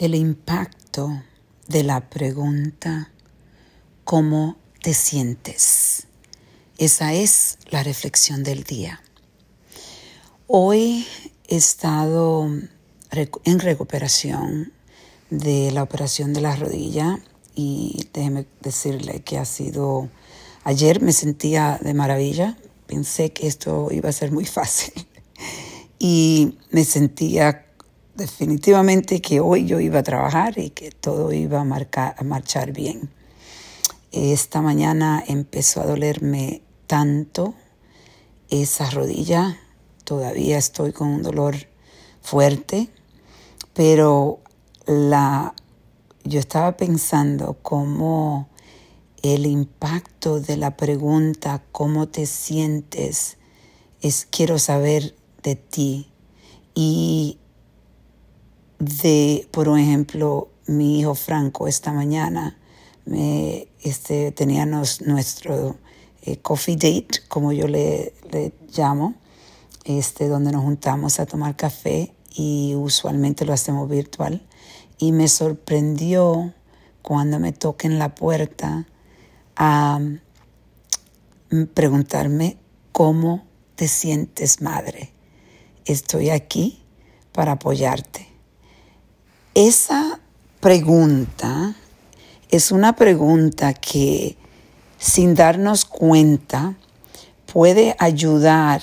el impacto de la pregunta ¿cómo te sientes? Esa es la reflexión del día. Hoy he estado en recuperación de la operación de la rodilla y déjeme decirle que ha sido, ayer me sentía de maravilla, pensé que esto iba a ser muy fácil y me sentía definitivamente que hoy yo iba a trabajar y que todo iba a, a marchar bien. Esta mañana empezó a dolerme tanto esa rodilla, todavía estoy con un dolor fuerte, pero la, yo estaba pensando cómo el impacto de la pregunta, ¿cómo te sientes? Es quiero saber de ti. Y de, por ejemplo, mi hijo Franco esta mañana me, este, teníamos nuestro eh, coffee date, como yo le, le, llamo, este, donde nos juntamos a tomar café y usualmente lo hacemos virtual. Y me sorprendió cuando me toquen la puerta a preguntarme cómo te sientes madre. Estoy aquí para apoyarte. Esa pregunta es una pregunta que sin darnos cuenta puede ayudar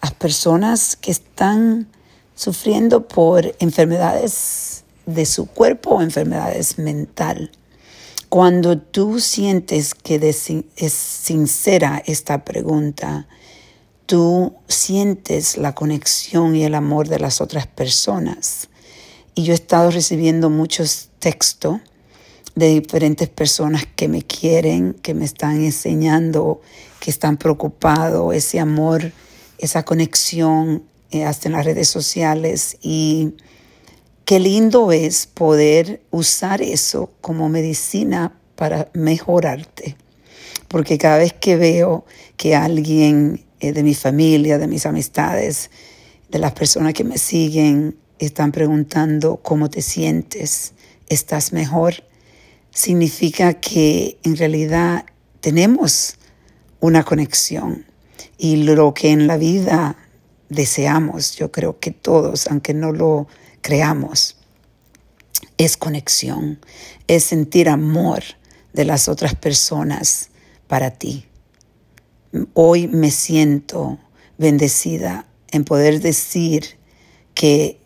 a personas que están sufriendo por enfermedades de su cuerpo o enfermedades mental. Cuando tú sientes que es sincera esta pregunta, tú sientes la conexión y el amor de las otras personas. Y yo he estado recibiendo muchos textos de diferentes personas que me quieren, que me están enseñando, que están preocupados, ese amor, esa conexión, eh, hasta en las redes sociales. Y qué lindo es poder usar eso como medicina para mejorarte. Porque cada vez que veo que alguien eh, de mi familia, de mis amistades, de las personas que me siguen, están preguntando cómo te sientes, estás mejor, significa que en realidad tenemos una conexión y lo que en la vida deseamos, yo creo que todos, aunque no lo creamos, es conexión, es sentir amor de las otras personas para ti. Hoy me siento bendecida en poder decir que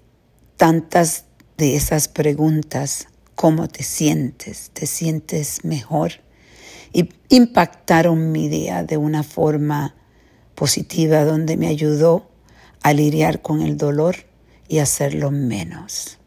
tantas de esas preguntas, ¿cómo te sientes? ¿Te sientes mejor? Y impactaron mi día de una forma positiva donde me ayudó a lidiar con el dolor y hacerlo menos.